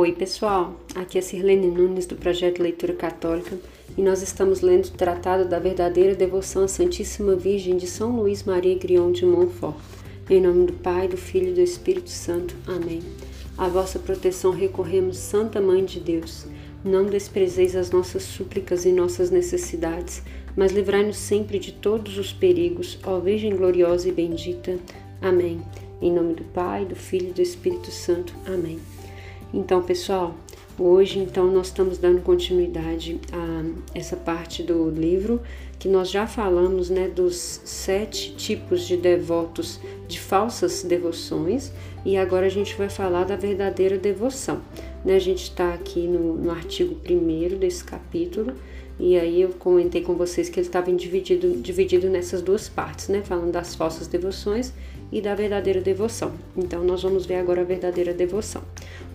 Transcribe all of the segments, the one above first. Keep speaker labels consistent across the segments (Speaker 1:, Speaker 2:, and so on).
Speaker 1: Oi, pessoal. Aqui é Sirlene Nunes do projeto Leitura Católica e nós estamos lendo o Tratado da Verdadeira Devoção à Santíssima Virgem de São Luís Maria Grion de Montfort. Em nome do Pai, do Filho e do Espírito Santo. Amém. A vossa proteção recorremos, Santa Mãe de Deus. Não desprezeis as nossas súplicas e nossas necessidades, mas livrai-nos sempre de todos os perigos, ó Virgem gloriosa e bendita. Amém. Em nome do Pai, do Filho e do Espírito Santo. Amém. Então, pessoal, hoje então nós estamos dando continuidade a essa parte do livro que nós já falamos, né, dos sete tipos de devotos de falsas devoções e agora a gente vai falar da verdadeira devoção. Né? A gente está aqui no, no artigo 1 desse capítulo e aí eu comentei com vocês que ele estava dividido, dividido nessas duas partes, né? Falando das falsas devoções e da verdadeira devoção. Então nós vamos ver agora a verdadeira devoção.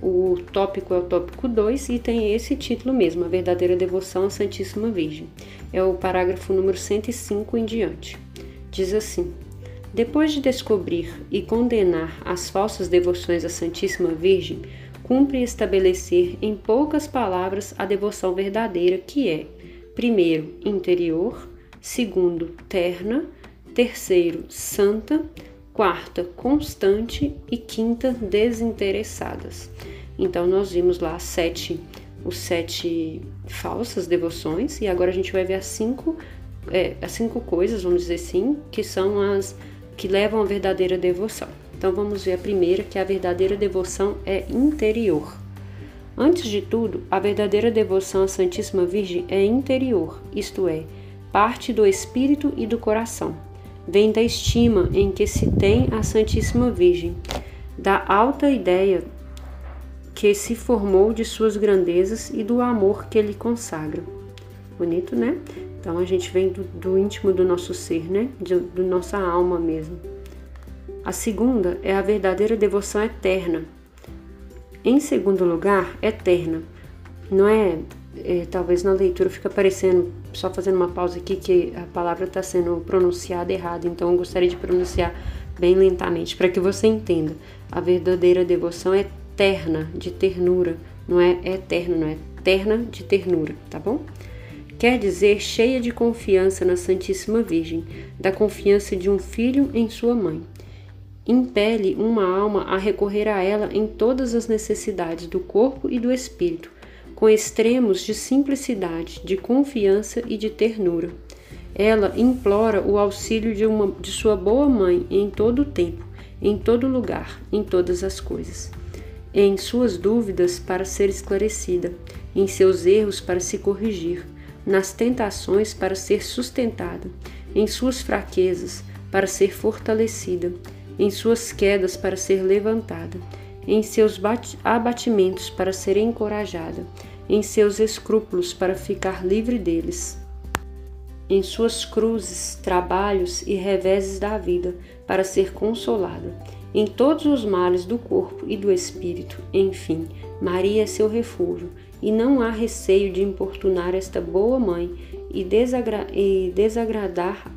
Speaker 1: O tópico é o tópico 2 e tem esse título mesmo, a verdadeira devoção à Santíssima Virgem. É o parágrafo número 105 em diante. Diz assim: Depois de descobrir e condenar as falsas devoções à Santíssima Virgem, cumpre estabelecer em poucas palavras a devoção verdadeira, que é, primeiro, interior, segundo, terna, terceiro, santa, quarta, constante e quinta, desinteressadas. Então nós vimos lá sete, os sete falsas devoções e agora a gente vai ver as cinco, é, as cinco coisas, vamos dizer assim, que são as que levam à verdadeira devoção. Então vamos ver a primeira, que é a verdadeira devoção é interior. Antes de tudo, a verdadeira devoção à Santíssima Virgem é interior, isto é, parte do espírito e do coração. Vem da estima em que se tem a Santíssima Virgem, da alta ideia que se formou de suas grandezas e do amor que ele consagra. Bonito, né? Então a gente vem do, do íntimo do nosso ser, né? Do nossa alma mesmo. A segunda é a verdadeira devoção eterna. Em segundo lugar, eterna. Não é, é talvez na leitura fica parecendo, só fazendo uma pausa aqui, que a palavra está sendo pronunciada errada, então eu gostaria de pronunciar bem lentamente para que você entenda. A verdadeira devoção é terna, de ternura, não é eterna, não é terna de ternura, tá bom? Quer dizer cheia de confiança na Santíssima Virgem, da confiança de um filho em sua mãe. Impele uma alma a recorrer a ela em todas as necessidades do corpo e do espírito, com extremos de simplicidade, de confiança e de ternura. Ela implora o auxílio de, uma, de sua boa mãe em todo o tempo, em todo lugar, em todas as coisas em suas dúvidas para ser esclarecida, em seus erros para se corrigir, nas tentações para ser sustentada, em suas fraquezas para ser fortalecida, em suas quedas para ser levantada, em seus abatimentos para ser encorajada, em seus escrúpulos para ficar livre deles, em suas cruzes, trabalhos e reveses da vida para ser consolada em todos os males do corpo e do espírito. Enfim, Maria é seu refúgio, e não há receio de importunar esta boa mãe e, desagra e desagradar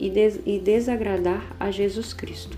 Speaker 1: e, des e desagradar a Jesus Cristo.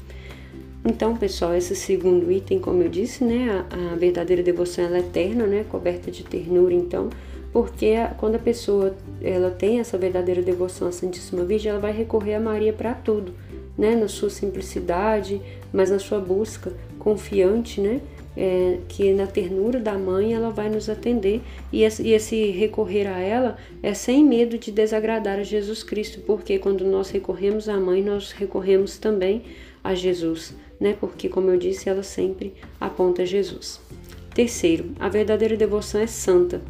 Speaker 1: Então, pessoal, esse segundo item, como eu disse, né, a, a verdadeira devoção é eterna, né, coberta de ternura, então, porque quando a pessoa ela tem essa verdadeira devoção à Santíssima Virgem, ela vai recorrer a Maria para tudo né, na sua simplicidade, mas na sua busca confiante, né, é, que na ternura da mãe ela vai nos atender e esse, e esse recorrer a ela é sem medo de desagradar a Jesus Cristo, porque quando nós recorremos à mãe, nós recorremos também a Jesus, né, porque como eu disse, ela sempre aponta Jesus. Terceiro, a verdadeira devoção é santa.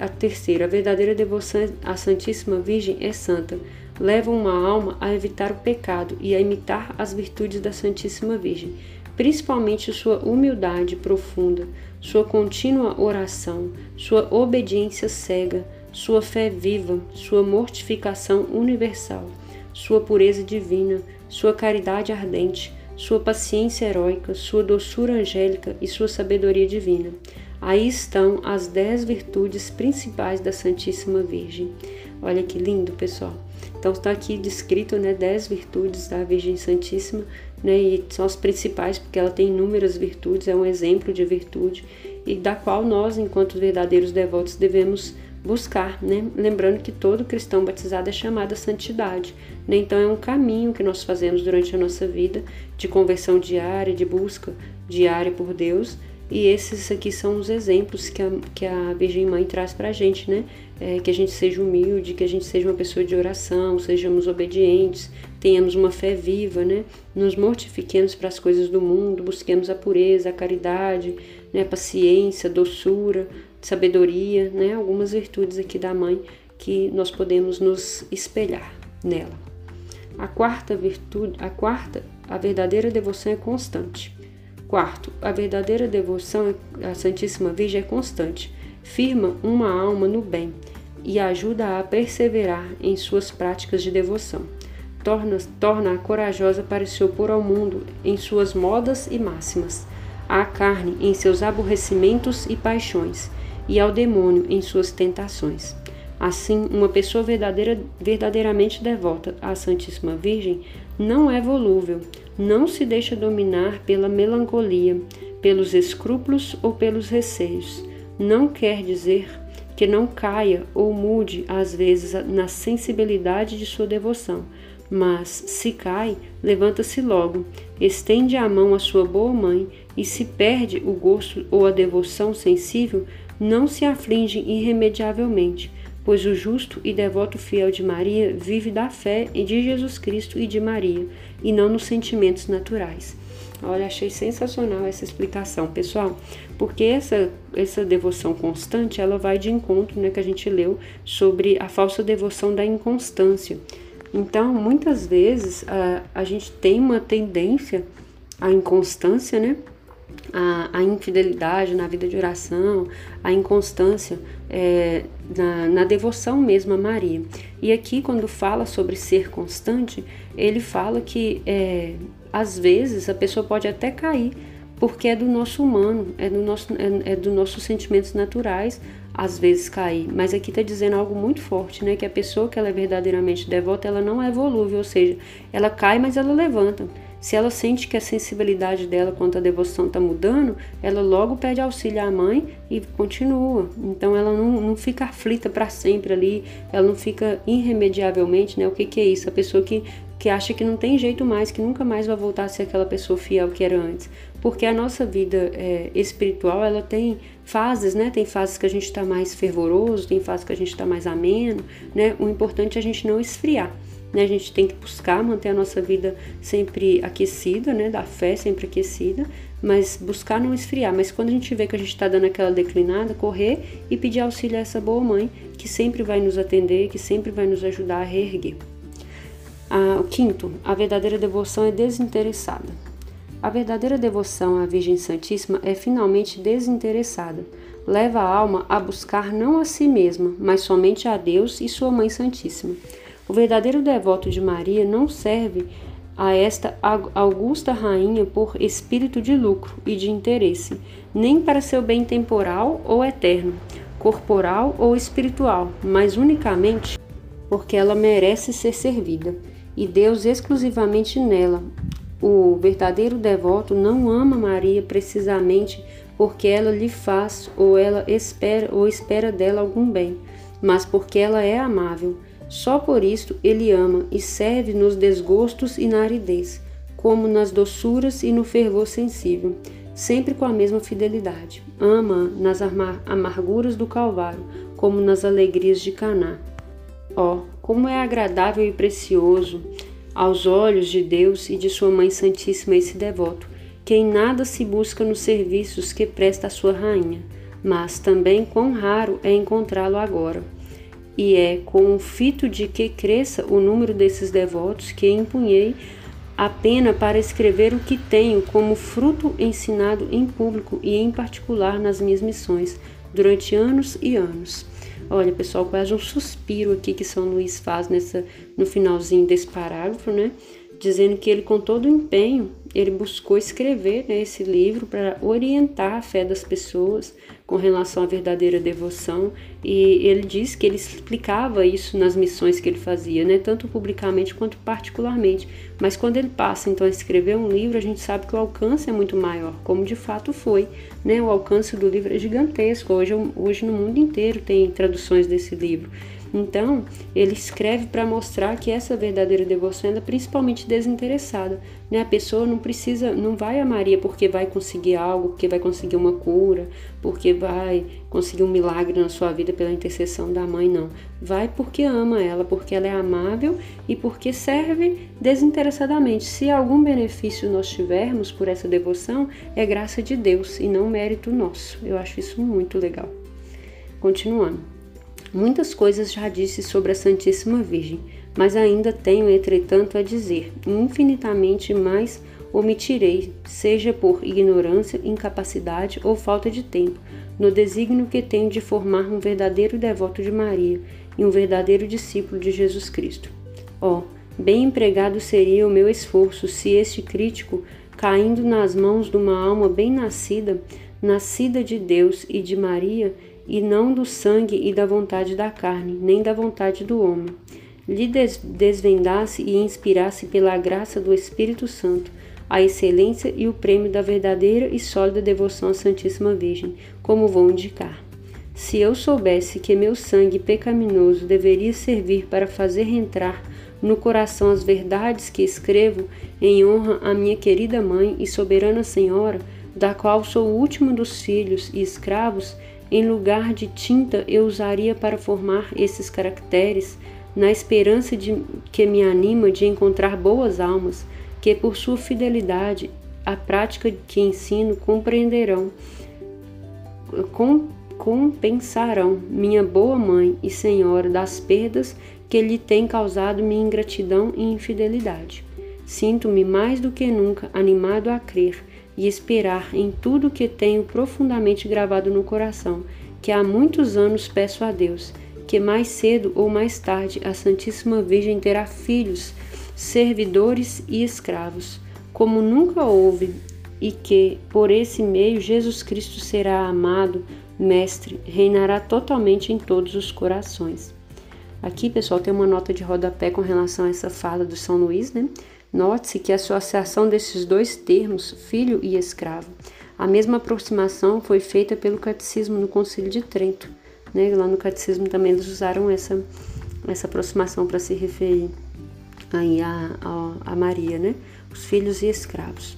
Speaker 1: A terceira, a verdadeira devoção à Santíssima Virgem é santa levam uma alma a evitar o pecado e a imitar as virtudes da Santíssima Virgem, principalmente sua humildade profunda, sua contínua oração, sua obediência cega, sua fé viva, sua mortificação universal, sua pureza divina, sua caridade ardente, sua paciência heróica, sua doçura angélica e sua sabedoria divina. Aí estão as dez virtudes principais da Santíssima Virgem. Olha que lindo, pessoal. Então está aqui descrito, né, dez virtudes da Virgem Santíssima, né, e são as principais porque ela tem inúmeras virtudes, é um exemplo de virtude e da qual nós, enquanto verdadeiros devotos, devemos buscar, né? Lembrando que todo cristão batizado é chamado à santidade, né? Então é um caminho que nós fazemos durante a nossa vida de conversão diária, de busca diária por Deus. E esses aqui são os exemplos que a, que a Virgem Mãe traz para a gente, né? É, que a gente seja humilde, que a gente seja uma pessoa de oração, sejamos obedientes, tenhamos uma fé viva, né? Nos mortifiquemos para as coisas do mundo, busquemos a pureza, a caridade, né? a paciência, a doçura, sabedoria, né? Algumas virtudes aqui da mãe que nós podemos nos espelhar nela. A quarta virtude, a quarta, a verdadeira devoção é constante. Quarto, a verdadeira devoção à Santíssima Virgem é constante, firma uma alma no bem e ajuda a perseverar em suas práticas de devoção. Torna-a torna corajosa para se opor ao mundo em suas modas e máximas, à carne em seus aborrecimentos e paixões, e ao demônio em suas tentações. Assim, uma pessoa verdadeira, verdadeiramente devota à Santíssima Virgem não é volúvel, não se deixa dominar pela melancolia, pelos escrúpulos ou pelos receios. Não quer dizer que não caia ou mude às vezes na sensibilidade de sua devoção, mas se cai, levanta-se logo, estende a mão à sua boa mãe e se perde o gosto ou a devoção sensível, não se aflige irremediavelmente, pois o justo e devoto fiel de Maria vive da fé de Jesus Cristo e de Maria, e não nos sentimentos naturais. Olha, achei sensacional essa explicação, pessoal, porque essa, essa devoção constante, ela vai de encontro, né, que a gente leu sobre a falsa devoção da inconstância. Então, muitas vezes, a, a gente tem uma tendência à inconstância, né, a, a infidelidade na vida de oração, a inconstância é, na, na devoção mesmo a Maria. E aqui, quando fala sobre ser constante, ele fala que é, às vezes a pessoa pode até cair porque é do nosso humano, é do nosso, é, é dos nossos sentimentos naturais, às vezes cair. Mas aqui está dizendo algo muito forte, né? Que a pessoa que ela é verdadeiramente devota, ela não é volúvel, ou seja, ela cai, mas ela levanta. Se ela sente que a sensibilidade dela quanto à devoção está mudando, ela logo pede auxílio à mãe e continua. Então ela não, não fica aflita para sempre ali, ela não fica irremediavelmente, né? O que, que é isso? A pessoa que, que acha que não tem jeito mais, que nunca mais vai voltar a ser aquela pessoa fiel que era antes. Porque a nossa vida é, espiritual, ela tem fases, né? Tem fases que a gente está mais fervoroso, tem fases que a gente está mais ameno, né? O importante é a gente não esfriar. Né? A gente tem que buscar manter a nossa vida sempre aquecida, né? Da fé sempre aquecida, mas buscar não esfriar. Mas quando a gente vê que a gente está dando aquela declinada, correr e pedir auxílio a essa boa mãe que sempre vai nos atender, que sempre vai nos ajudar a reerguer. Ah, o quinto, a verdadeira devoção é desinteressada. A verdadeira devoção à Virgem Santíssima é finalmente desinteressada. Leva a alma a buscar não a si mesma, mas somente a Deus e Sua Mãe Santíssima. O verdadeiro devoto de Maria não serve a esta augusta rainha por espírito de lucro e de interesse, nem para seu bem temporal ou eterno, corporal ou espiritual, mas unicamente porque ela merece ser servida, e Deus exclusivamente nela. O verdadeiro devoto não ama Maria precisamente porque ela lhe faz ou ela espera ou espera dela algum bem, mas porque ela é amável só por isto ele ama e serve nos desgostos e na aridez, como nas doçuras e no fervor sensível, sempre com a mesma fidelidade. Ama nas amarguras do Calvário, como nas alegrias de Caná. Ó, oh, como é agradável e precioso aos olhos de Deus e de sua Mãe Santíssima esse devoto, que em nada se busca nos serviços que presta a sua rainha, mas também quão raro é encontrá-lo agora e é com o fito de que cresça o número desses devotos que empunhei a pena para escrever o que tenho como fruto ensinado em público e em particular nas minhas missões durante anos e anos. Olha, pessoal, quase um suspiro aqui que São Luís faz nessa no finalzinho desse parágrafo, né? Dizendo que ele com todo o empenho ele buscou escrever né, esse livro para orientar a fé das pessoas com relação à verdadeira devoção e ele diz que ele explicava isso nas missões que ele fazia, né, tanto publicamente quanto particularmente. Mas quando ele passa então a escrever um livro, a gente sabe que o alcance é muito maior, como de fato foi, né? O alcance do livro é gigantesco. Hoje, hoje no mundo inteiro tem traduções desse livro. Então, ele escreve para mostrar que essa verdadeira devoção é principalmente desinteressada. Né? A pessoa não precisa, não vai a Maria porque vai conseguir algo, porque vai conseguir uma cura, porque vai conseguir um milagre na sua vida pela intercessão da mãe, não. Vai porque ama ela, porque ela é amável e porque serve desinteressadamente. Se algum benefício nós tivermos por essa devoção, é graça de Deus e não mérito nosso. Eu acho isso muito legal. Continuando. Muitas coisas já disse sobre a Santíssima Virgem, mas ainda tenho, entretanto, a dizer, infinitamente mais omitirei, seja por ignorância, incapacidade ou falta de tempo, no desígnio que tenho de formar um verdadeiro devoto de Maria e um verdadeiro discípulo de Jesus Cristo. Oh, bem empregado seria o meu esforço se este crítico, caindo nas mãos de uma alma bem nascida, nascida de Deus e de Maria, e não do sangue e da vontade da carne, nem da vontade do homem. Lhe desvendasse e inspirasse pela graça do Espírito Santo a excelência e o prêmio da verdadeira e sólida devoção à Santíssima Virgem, como vou indicar. Se eu soubesse que meu sangue pecaminoso deveria servir para fazer entrar no coração as verdades que escrevo em honra à minha querida mãe e soberana Senhora, da qual sou o último dos filhos e escravos, em lugar de tinta, eu usaria para formar esses caracteres, na esperança de que me anima de encontrar boas almas, que por sua fidelidade à prática que ensino compreenderão, com, compensarão minha boa mãe e senhora das perdas que lhe tem causado minha ingratidão e infidelidade. Sinto-me mais do que nunca animado a crer e esperar em tudo que tenho profundamente gravado no coração, que há muitos anos peço a Deus, que mais cedo ou mais tarde a Santíssima Virgem terá filhos, servidores e escravos, como nunca houve, e que, por esse meio, Jesus Cristo será amado, mestre, reinará totalmente em todos os corações. Aqui, pessoal, tem uma nota de rodapé com relação a essa fala do São Luís, né? Note-se que a associação desses dois termos, filho e escravo, a mesma aproximação foi feita pelo catecismo no Concílio de Trento. Né? Lá no catecismo também eles usaram essa, essa aproximação para se referir aí a, a, a Maria, né? os filhos e escravos.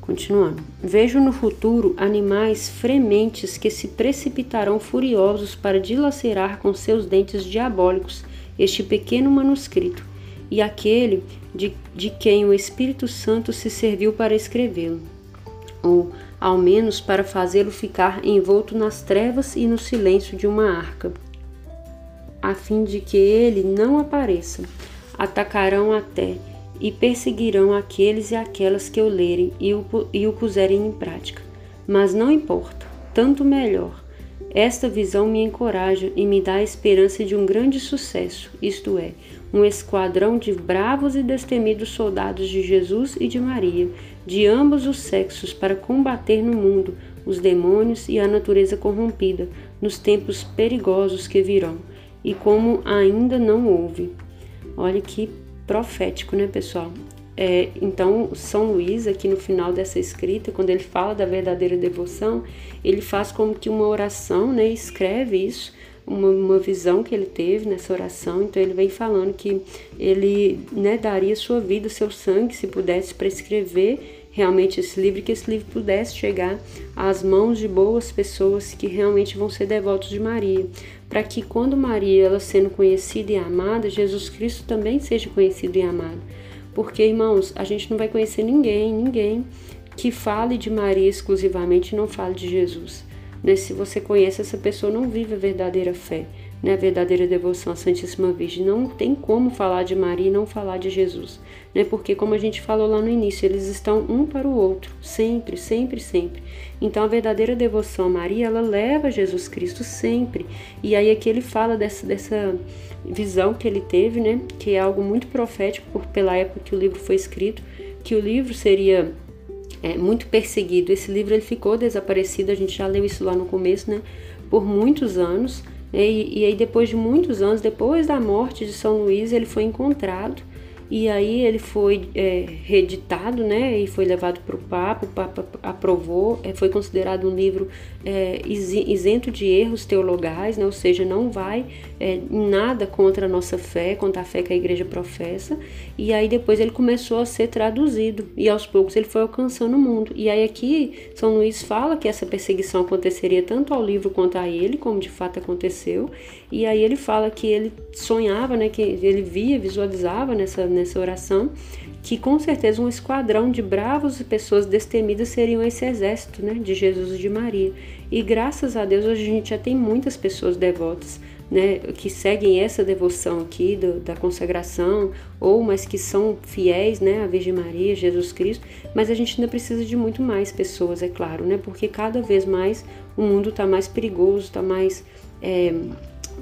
Speaker 1: Continuando. Vejo no futuro animais frementes que se precipitarão furiosos para dilacerar com seus dentes diabólicos este pequeno manuscrito e aquele de, de quem o Espírito Santo se serviu para escrevê-lo, ou ao menos para fazê-lo ficar envolto nas trevas e no silêncio de uma arca, a fim de que ele não apareça. Atacarão até e perseguirão aqueles e aquelas que o lerem e o, e o puserem em prática. Mas não importa, tanto melhor. Esta visão me encoraja e me dá a esperança de um grande sucesso, isto é, um esquadrão de bravos e destemidos soldados de Jesus e de Maria, de ambos os sexos, para combater no mundo os demônios e a natureza corrompida, nos tempos perigosos que virão, e como ainda não houve. Olha que profético, né, pessoal? É, então, São Luís, aqui no final dessa escrita, quando ele fala da verdadeira devoção, ele faz como que uma oração, né? Escreve isso uma, uma visão que ele teve nessa oração. Então ele vem falando que ele né, daria sua vida, seu sangue, se pudesse, para escrever realmente esse livro, que esse livro pudesse chegar às mãos de boas pessoas que realmente vão ser devotos de Maria, para que quando Maria ela sendo conhecida e amada, Jesus Cristo também seja conhecido e amado. Porque, irmãos, a gente não vai conhecer ninguém, ninguém que fale de Maria exclusivamente e não fale de Jesus. Né? Se você conhece essa pessoa, não vive a verdadeira fé, né? verdadeira devoção à Santíssima Virgem. Não tem como falar de Maria e não falar de Jesus, né? porque, como a gente falou lá no início, eles estão um para o outro, sempre, sempre, sempre. Então, a verdadeira devoção a Maria, ela leva Jesus Cristo sempre. E aí aqui ele fala dessa, dessa visão que ele teve, né? que é algo muito profético por, pela época que o livro foi escrito que o livro seria é, muito perseguido. Esse livro ele ficou desaparecido, a gente já leu isso lá no começo, né? Por muitos anos. E, e aí depois de muitos anos, depois da morte de São Luís, ele foi encontrado e aí ele foi é, reeditado, né, e foi levado para o Papa, o Papa aprovou, é, foi considerado um livro é, isento de erros teologais, né, ou seja, não vai é, nada contra a nossa fé, contra a fé que a igreja professa, e aí depois ele começou a ser traduzido, e aos poucos ele foi alcançando o mundo. E aí aqui São Luís fala que essa perseguição aconteceria tanto ao livro quanto a ele, como de fato aconteceu, e aí ele fala que ele sonhava, né, que ele via, visualizava nessa nessa oração, que com certeza um esquadrão de bravos e pessoas destemidas seriam esse exército né, de Jesus e de Maria. E graças a Deus hoje a gente já tem muitas pessoas devotas né, que seguem essa devoção aqui do, da consagração, ou mas que são fiéis né, à Virgem Maria, Jesus Cristo, mas a gente ainda precisa de muito mais pessoas, é claro, né, porque cada vez mais o mundo está mais perigoso, está mais. É,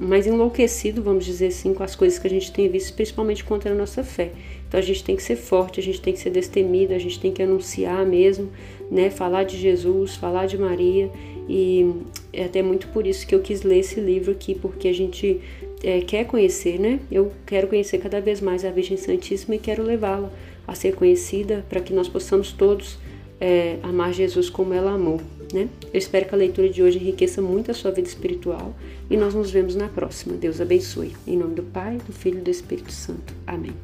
Speaker 1: mais enlouquecido, vamos dizer assim, com as coisas que a gente tem visto, principalmente contra a nossa fé. Então a gente tem que ser forte, a gente tem que ser destemido, a gente tem que anunciar mesmo, né, falar de Jesus, falar de Maria e é até muito por isso que eu quis ler esse livro aqui, porque a gente é, quer conhecer, né? Eu quero conhecer cada vez mais a Virgem Santíssima e quero levá-la a ser conhecida para que nós possamos todos é, amar Jesus como ela amou né? Eu espero que a leitura de hoje enriqueça muito a sua vida espiritual e nós nos vemos na próxima. Deus abençoe. Em nome do Pai, do Filho e do Espírito Santo. Amém.